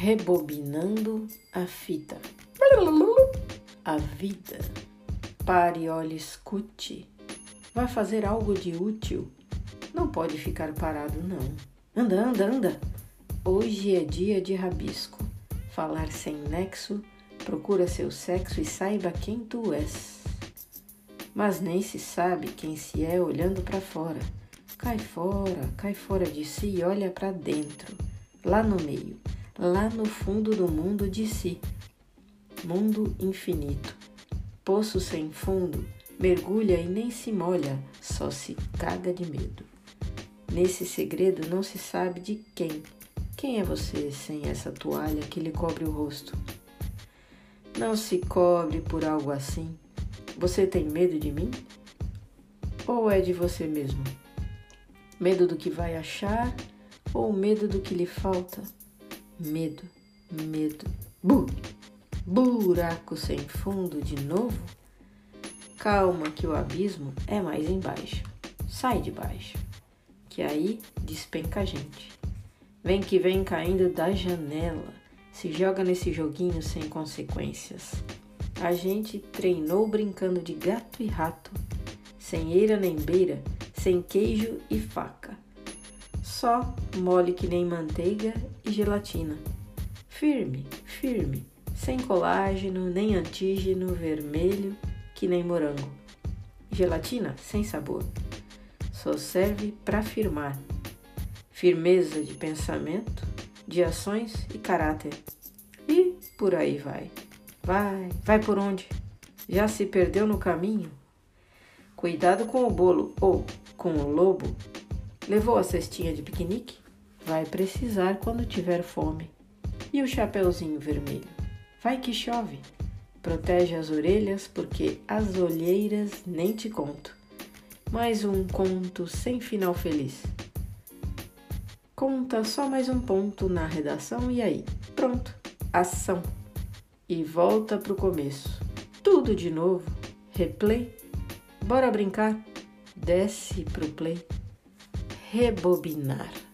Rebobinando a fita. A vida. Pare, olhe, escute. Vai fazer algo de útil. Não pode ficar parado, não. Anda, anda, anda. Hoje é dia de rabisco. Falar sem nexo, procura seu sexo e saiba quem tu és. Mas nem se sabe quem se é olhando para fora. Cai fora, cai fora de si e olha para dentro, lá no meio lá no fundo do mundo de si. Mundo infinito. Poço sem fundo, mergulha e nem se molha, só se caga de medo. Nesse segredo não se sabe de quem. Quem é você sem essa toalha que lhe cobre o rosto? Não se cobre por algo assim. Você tem medo de mim? Ou é de você mesmo? Medo do que vai achar ou medo do que lhe falta? Medo, medo. Bu! Buraco sem fundo de novo? Calma que o abismo é mais embaixo. Sai de baixo, que aí despenca a gente. Vem que vem caindo da janela, se joga nesse joguinho sem consequências. A gente treinou brincando de gato e rato, sem eira nem beira, sem queijo e faca só, mole que nem manteiga e gelatina. Firme, firme, sem colágeno, nem antígeno vermelho que nem morango. Gelatina sem sabor. Só serve para firmar. Firmeza de pensamento, de ações e caráter. E por aí vai. Vai, vai por onde? Já se perdeu no caminho? Cuidado com o bolo ou com o lobo Levou a cestinha de piquenique? Vai precisar quando tiver fome. E o chapeuzinho vermelho? Vai que chove. Protege as orelhas porque as olheiras nem te conto. Mais um conto sem final feliz. Conta só mais um ponto na redação e aí, pronto, ação. E volta pro começo. Tudo de novo. Replay. Bora brincar? Desce pro play rebobinar.